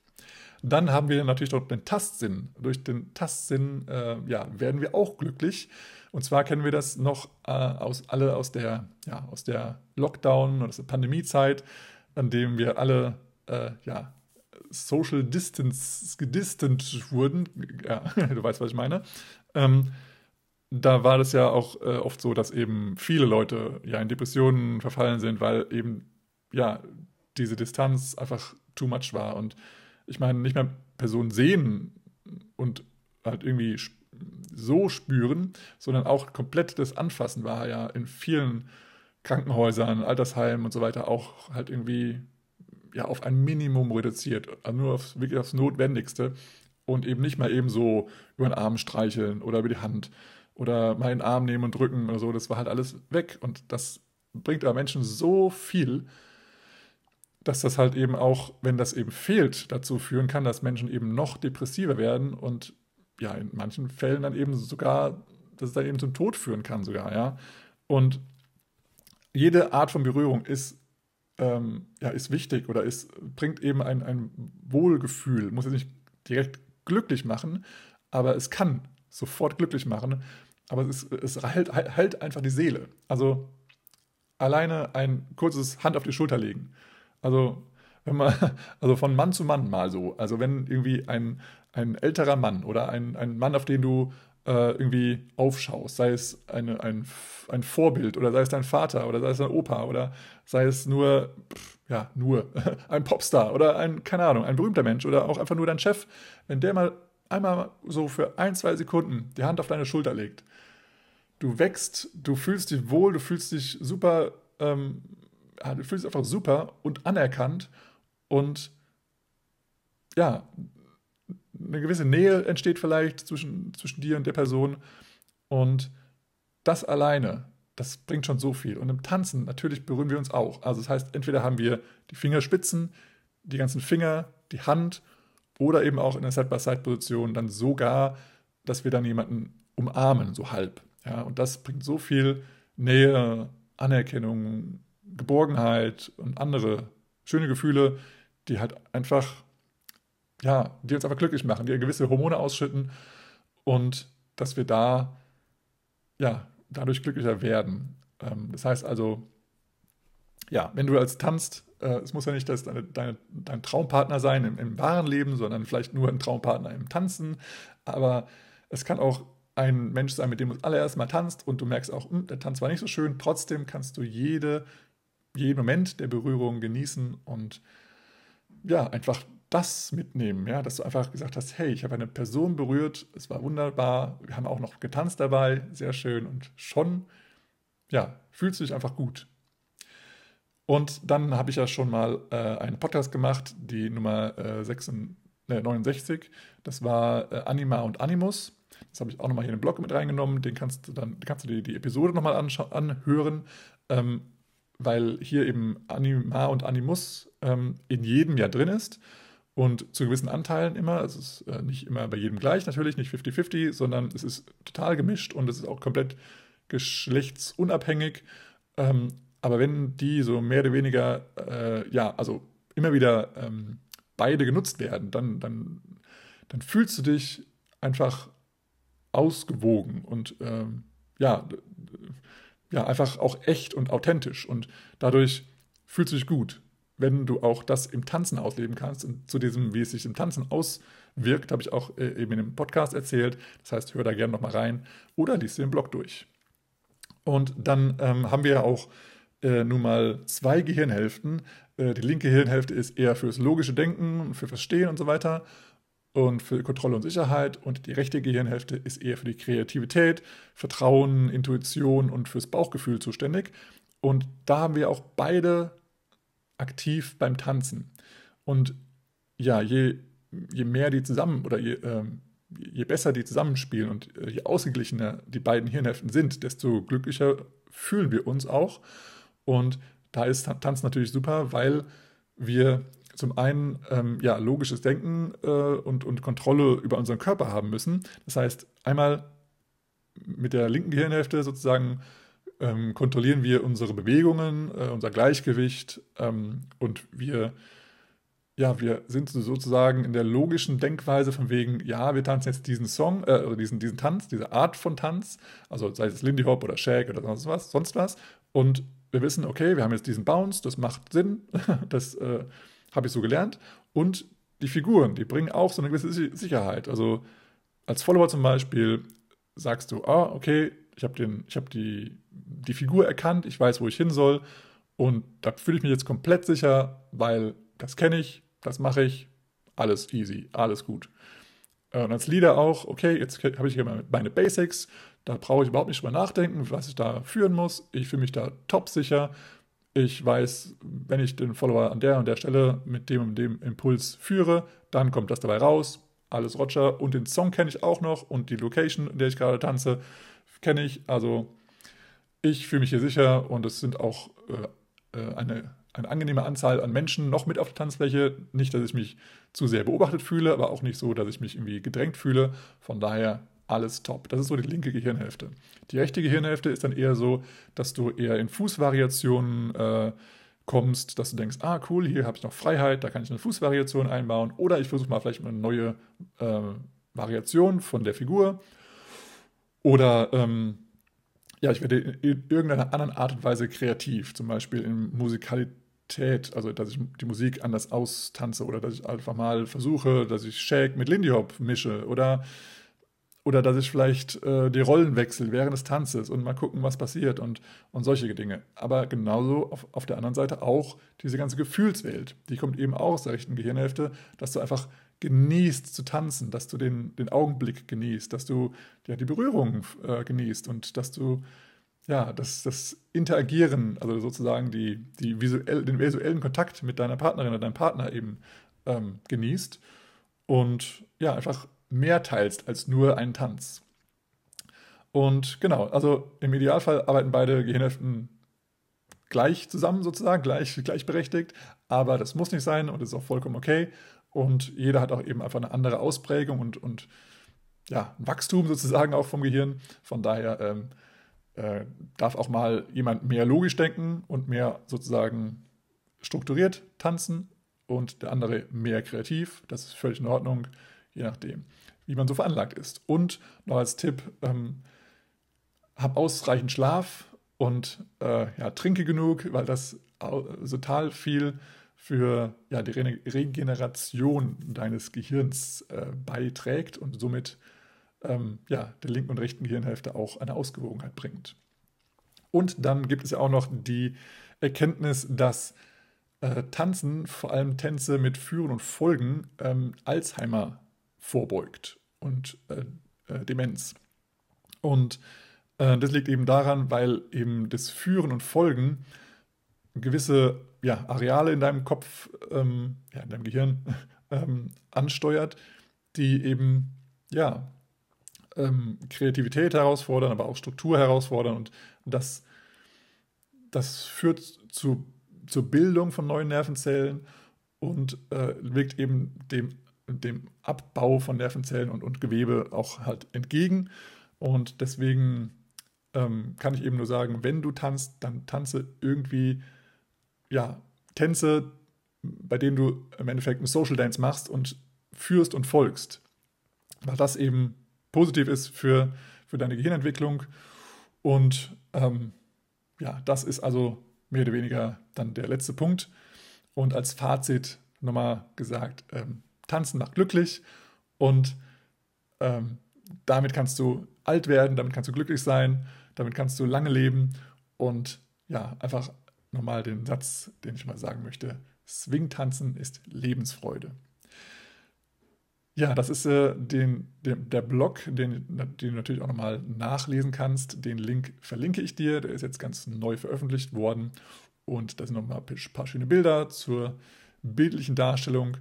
Dann haben wir natürlich noch den Tastsinn. Durch den Tastsinn äh, ja, werden wir auch glücklich. Und zwar kennen wir das noch äh, aus, alle aus der, ja, aus der Lockdown- oder aus der Pandemiezeit, an dem wir alle äh, ja, Social Distance gedistant wurden, ja, du weißt, was ich meine, ähm, da war das ja auch äh, oft so, dass eben viele Leute ja in Depressionen verfallen sind, weil eben ja diese Distanz einfach too much war. Und ich meine, nicht mehr Personen sehen und halt irgendwie so spüren, sondern auch komplett das Anfassen war ja in vielen Krankenhäusern, Altersheimen und so weiter auch halt irgendwie ja, auf ein Minimum reduziert, also nur aufs, wirklich aufs Notwendigste und eben nicht mal eben so über den Arm streicheln oder über die Hand oder mal den Arm nehmen und drücken oder so. Das war halt alles weg und das bringt aber Menschen so viel, dass das halt eben auch, wenn das eben fehlt, dazu führen kann, dass Menschen eben noch depressiver werden und ja, in manchen Fällen dann eben sogar, dass es dann eben zum Tod führen kann sogar, ja. Und jede Art von Berührung ist, ähm, ja, ist wichtig oder ist, bringt eben ein, ein Wohlgefühl. Muss jetzt nicht direkt glücklich machen, aber es kann sofort glücklich machen. Aber es, es heilt, heilt einfach die Seele. Also alleine ein kurzes Hand auf die Schulter legen. Also wenn man, also von Mann zu Mann mal so. Also wenn irgendwie ein, ein älterer Mann oder ein, ein Mann, auf den du äh, irgendwie aufschaust, sei es eine, ein, ein Vorbild oder sei es dein Vater oder sei es dein Opa oder sei es nur, ja, nur ein Popstar oder ein, keine Ahnung, ein berühmter Mensch oder auch einfach nur dein Chef, wenn der mal einmal so für ein, zwei Sekunden die Hand auf deine Schulter legt, du wächst, du fühlst dich wohl, du fühlst dich super, ähm, du fühlst dich einfach super und anerkannt und ja, eine gewisse Nähe entsteht vielleicht zwischen, zwischen dir und der Person. Und das alleine, das bringt schon so viel. Und im Tanzen natürlich berühren wir uns auch. Also das heißt, entweder haben wir die Fingerspitzen, die ganzen Finger, die Hand oder eben auch in der Side-by-Side-Position dann sogar, dass wir dann jemanden umarmen, so halb. Ja, und das bringt so viel Nähe, Anerkennung, Geborgenheit und andere schöne Gefühle, die halt einfach ja, die uns einfach glücklich machen, die gewisse Hormone ausschütten und dass wir da, ja, dadurch glücklicher werden. Ähm, das heißt also, ja, wenn du als tanzt, äh, es muss ja nicht das deine, deine, dein Traumpartner sein im, im, wahren Leben, sondern vielleicht nur ein Traumpartner im Tanzen, aber es kann auch ein Mensch sein, mit dem du das allererste Mal tanzt und du merkst auch, hm, der Tanz war nicht so schön, trotzdem kannst du jede, jeden Moment der Berührung genießen und ja, einfach das mitnehmen, ja, dass du einfach gesagt hast, hey, ich habe eine Person berührt, es war wunderbar, wir haben auch noch getanzt dabei, sehr schön und schon, ja, fühlst du dich einfach gut. Und dann habe ich ja schon mal äh, einen Podcast gemacht, die Nummer äh, 66, äh, 69, das war äh, Anima und Animus. Das habe ich auch nochmal hier in den Blog mit reingenommen, den kannst du dann, kannst du dir die Episode nochmal anhören. Ähm, weil hier eben Anima und Animus ähm, in jedem ja drin ist und zu gewissen Anteilen immer. Es ist äh, nicht immer bei jedem gleich, natürlich nicht 50-50, sondern es ist total gemischt und es ist auch komplett geschlechtsunabhängig. Ähm, aber wenn die so mehr oder weniger, äh, ja, also immer wieder ähm, beide genutzt werden, dann, dann, dann fühlst du dich einfach ausgewogen und ähm, ja, ja, einfach auch echt und authentisch und dadurch fühlst du dich gut wenn du auch das im Tanzen ausleben kannst. Und zu diesem, wie es sich im Tanzen auswirkt, habe ich auch äh, eben in dem Podcast erzählt. Das heißt, hör da gerne nochmal rein oder liest den Blog durch. Und dann ähm, haben wir ja auch äh, nun mal zwei Gehirnhälften. Äh, die linke Hirnhälfte ist eher fürs logische Denken, für Verstehen und so weiter und für Kontrolle und Sicherheit. Und die rechte Gehirnhälfte ist eher für die Kreativität, Vertrauen, Intuition und fürs Bauchgefühl zuständig. Und da haben wir auch beide aktiv beim Tanzen. Und ja, je, je mehr die zusammen oder je, äh, je besser die zusammenspielen und äh, je ausgeglichener die beiden Hirnhälften sind, desto glücklicher fühlen wir uns auch. Und da ist Tanz natürlich super, weil wir zum einen ähm, ja, logisches Denken äh, und, und Kontrolle über unseren Körper haben müssen. Das heißt, einmal mit der linken Gehirnhälfte sozusagen ähm, kontrollieren wir unsere Bewegungen, äh, unser Gleichgewicht ähm, und wir, ja, wir sind sozusagen in der logischen Denkweise von wegen, ja, wir tanzen jetzt diesen Song, äh, diesen, diesen Tanz, diese Art von Tanz, also sei es Lindy Hop oder Shake oder sonst was, sonst was. Und wir wissen, okay, wir haben jetzt diesen Bounce, das macht Sinn, das äh, habe ich so gelernt. Und die Figuren, die bringen auch so eine gewisse Sicherheit. Also als Follower zum Beispiel sagst du, ah, okay, ich habe hab die, die Figur erkannt, ich weiß, wo ich hin soll und da fühle ich mich jetzt komplett sicher, weil das kenne ich, das mache ich, alles easy, alles gut. Äh, und als Leader auch, okay, jetzt habe ich hier meine Basics, da brauche ich überhaupt nicht drüber nachdenken, was ich da führen muss. Ich fühle mich da top sicher. Ich weiß, wenn ich den Follower an der und der Stelle mit dem und dem Impuls führe, dann kommt das dabei raus. Alles Roger. Und den Song kenne ich auch noch und die Location, in der ich gerade tanze kenne ich. Also ich fühle mich hier sicher und es sind auch äh, äh, eine, eine angenehme Anzahl an Menschen noch mit auf der Tanzfläche. Nicht, dass ich mich zu sehr beobachtet fühle, aber auch nicht so, dass ich mich irgendwie gedrängt fühle. Von daher alles top. Das ist so die linke Gehirnhälfte. Die rechte Gehirnhälfte ist dann eher so, dass du eher in Fußvariationen äh, kommst, dass du denkst, ah cool, hier habe ich noch Freiheit, da kann ich eine Fußvariation einbauen oder ich versuche mal vielleicht eine neue äh, Variation von der Figur oder ähm, ja, ich werde in irgendeiner anderen Art und Weise kreativ, zum Beispiel in Musikalität, also dass ich die Musik anders austanze oder dass ich einfach mal versuche, dass ich Shake mit Lindy Hop mische oder oder dass ich vielleicht äh, die Rollen wechsle während des Tanzes und mal gucken, was passiert und, und solche Dinge. Aber genauso auf, auf der anderen Seite auch diese ganze Gefühlswelt. Die kommt eben auch aus der rechten Gehirnhälfte, dass du einfach genießt zu tanzen, dass du den, den Augenblick genießt, dass du ja, die Berührung äh, genießt und dass du ja, das, das Interagieren, also sozusagen die, die visuell, den visuellen Kontakt mit deiner Partnerin oder deinem Partner eben ähm, genießt und ja, einfach mehr teilst als nur einen Tanz. Und genau, also im Idealfall arbeiten beide Gehirnhälften gleich zusammen sozusagen, gleich, gleichberechtigt, aber das muss nicht sein und ist auch vollkommen okay. Und jeder hat auch eben einfach eine andere Ausprägung und, und ja, Wachstum sozusagen auch vom Gehirn. Von daher ähm, äh, darf auch mal jemand mehr logisch denken und mehr sozusagen strukturiert tanzen und der andere mehr kreativ. Das ist völlig in Ordnung je nachdem, wie man so veranlagt ist. Und noch als Tipp, ähm, hab ausreichend Schlaf und äh, ja, trinke genug, weil das total viel für ja, die Re Regeneration deines Gehirns äh, beiträgt und somit ähm, ja, der linken und rechten Gehirnhälfte auch eine Ausgewogenheit bringt. Und dann gibt es ja auch noch die Erkenntnis, dass äh, Tanzen, vor allem Tänze mit Führen und Folgen, ähm, Alzheimer vorbeugt und äh, äh, Demenz. Und äh, das liegt eben daran, weil eben das Führen und Folgen gewisse ja, Areale in deinem Kopf, ähm, ja, in deinem Gehirn ähm, ansteuert, die eben ja, ähm, Kreativität herausfordern, aber auch Struktur herausfordern. Und das, das führt zu, zur Bildung von neuen Nervenzellen und äh, wirkt eben dem dem Abbau von Nervenzellen und, und Gewebe auch halt entgegen. Und deswegen ähm, kann ich eben nur sagen, wenn du tanzt, dann tanze irgendwie, ja, Tänze, bei denen du im Endeffekt einen Social Dance machst und führst und folgst. Weil das eben positiv ist für, für deine Gehirnentwicklung. Und ähm, ja, das ist also mehr oder weniger dann der letzte Punkt. Und als Fazit nochmal gesagt, ähm, Tanzen macht glücklich und ähm, damit kannst du alt werden, damit kannst du glücklich sein, damit kannst du lange leben und ja, einfach nochmal den Satz, den ich mal sagen möchte, Swing-Tanzen ist Lebensfreude. Ja, das ist äh, den, den, der Blog, den, den du natürlich auch nochmal nachlesen kannst. Den Link verlinke ich dir. Der ist jetzt ganz neu veröffentlicht worden. Und da sind nochmal ein paar schöne Bilder zur bildlichen Darstellung.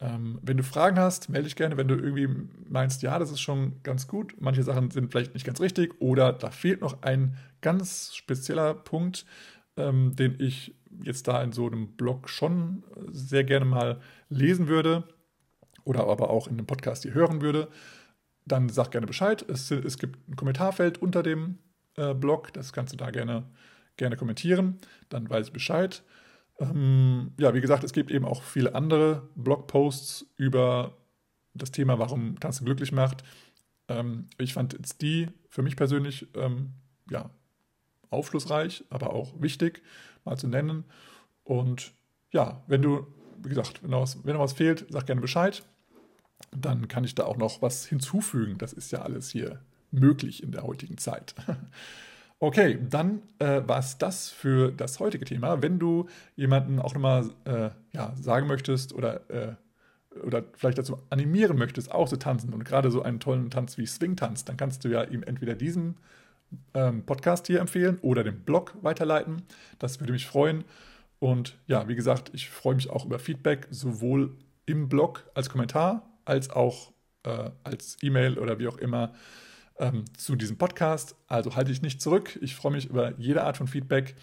Ähm, wenn du Fragen hast, melde dich gerne. Wenn du irgendwie meinst, ja, das ist schon ganz gut, manche Sachen sind vielleicht nicht ganz richtig oder da fehlt noch ein ganz spezieller Punkt, ähm, den ich jetzt da in so einem Blog schon sehr gerne mal lesen würde oder aber auch in einem Podcast hier hören würde, dann sag gerne Bescheid. Es, es gibt ein Kommentarfeld unter dem äh, Blog, das kannst du da gerne, gerne kommentieren, dann weiß ich Bescheid. Ähm, ja, wie gesagt, es gibt eben auch viele andere Blogposts über das Thema, warum Tanzen glücklich macht. Ähm, ich fand jetzt die für mich persönlich ähm, ja, aufschlussreich, aber auch wichtig mal zu nennen. Und ja, wenn du, wie gesagt, wenn noch was, wenn noch was fehlt, sag gerne Bescheid. Dann kann ich da auch noch was hinzufügen. Das ist ja alles hier möglich in der heutigen Zeit. Okay, dann äh, war es das für das heutige Thema. Wenn du jemanden auch nochmal äh, ja, sagen möchtest oder, äh, oder vielleicht dazu animieren möchtest, auch zu tanzen und gerade so einen tollen Tanz wie Swing-Tanz, dann kannst du ja ihm entweder diesen ähm, Podcast hier empfehlen oder den Blog weiterleiten. Das würde mich freuen. Und ja, wie gesagt, ich freue mich auch über Feedback, sowohl im Blog als Kommentar als auch äh, als E-Mail oder wie auch immer ähm, zu diesem Podcast. Also halte ich nicht zurück. Ich freue mich über jede Art von Feedback.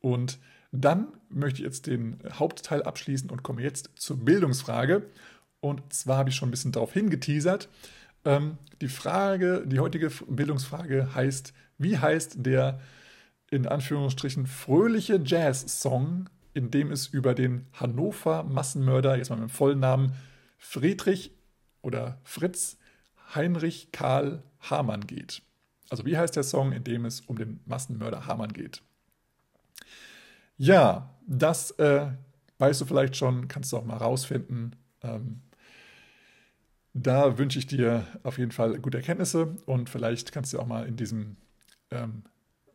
Und dann möchte ich jetzt den Hauptteil abschließen und komme jetzt zur Bildungsfrage. Und zwar habe ich schon ein bisschen darauf hingeteasert. Ähm, die Frage, die heutige Bildungsfrage heißt, wie heißt der in Anführungsstrichen fröhliche Jazz-Song, in dem es über den Hannover Massenmörder, jetzt mal mit dem vollen Namen, Friedrich oder Fritz Heinrich Karl Hamann geht. Also wie heißt der Song, in dem es um den Massenmörder Hamann geht? Ja, das äh, weißt du vielleicht schon, kannst du auch mal rausfinden. Ähm, da wünsche ich dir auf jeden Fall gute Erkenntnisse und vielleicht kannst du auch mal in diesem ähm,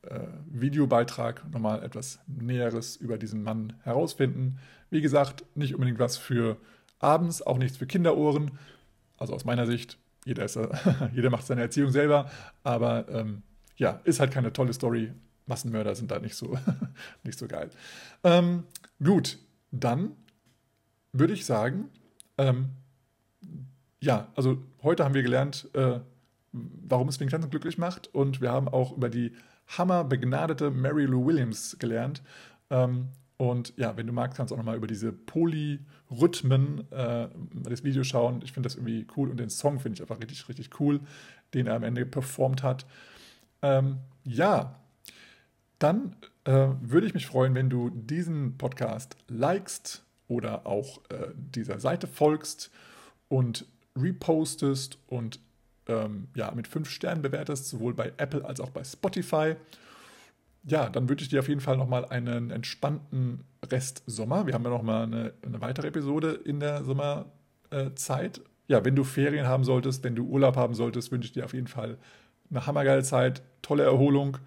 äh, Videobeitrag nochmal etwas Näheres über diesen Mann herausfinden. Wie gesagt, nicht unbedingt was für abends, auch nichts für Kinderohren. Also aus meiner Sicht, jeder, ist, jeder macht seine Erziehung selber, aber ähm, ja, ist halt keine tolle Story. Massenmörder sind da nicht so, nicht so geil. Ähm, gut, dann würde ich sagen, ähm, ja, also heute haben wir gelernt, äh, warum es Vincent glücklich macht und wir haben auch über die hammerbegnadete Mary Lou Williams gelernt. Ähm, und ja, wenn du magst, kannst du auch nochmal über diese Polyrhythmen äh, das Video schauen. Ich finde das irgendwie cool und den Song finde ich einfach richtig, richtig cool, den er am Ende performt hat. Ähm, ja, dann äh, würde ich mich freuen, wenn du diesen Podcast likest oder auch äh, dieser Seite folgst und repostest und ähm, ja, mit fünf Sternen bewertest, sowohl bei Apple als auch bei Spotify. Ja, dann wünsche ich dir auf jeden Fall nochmal einen entspannten Rest Sommer. Wir haben ja nochmal eine, eine weitere Episode in der Sommerzeit. ja, wenn du Ferien haben solltest, wenn du Urlaub haben solltest, wünsche ich dir auf jeden Fall eine hammergeile Zeit, tolle Erholung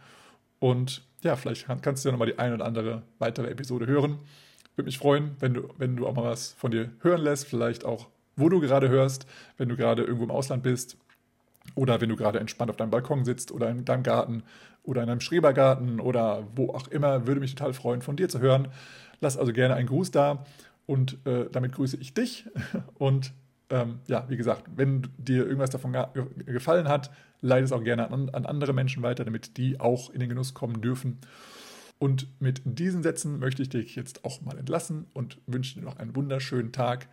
und ja, vielleicht kannst du ja nochmal die ein oder andere weitere Episode hören. Würde mich freuen, wenn du, wenn du auch mal was von dir hören lässt, vielleicht auch, wo du gerade hörst, wenn du gerade irgendwo im Ausland bist oder wenn du gerade entspannt auf deinem Balkon sitzt oder in deinem Garten oder in einem Schrebergarten oder wo auch immer, würde mich total freuen, von dir zu hören. Lass also gerne einen Gruß da und äh, damit grüße ich dich. Und ähm, ja, wie gesagt, wenn dir irgendwas davon gefallen hat, leite es auch gerne an, an andere Menschen weiter, damit die auch in den Genuss kommen dürfen. Und mit diesen Sätzen möchte ich dich jetzt auch mal entlassen und wünsche dir noch einen wunderschönen Tag.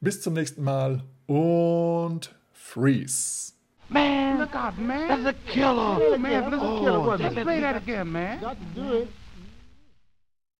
Bis zum nächsten Mal und freeze. Man, look out, man. That's a killer. Oh, man, that's a killer. Oh, Let's play that again, man. Got to do it.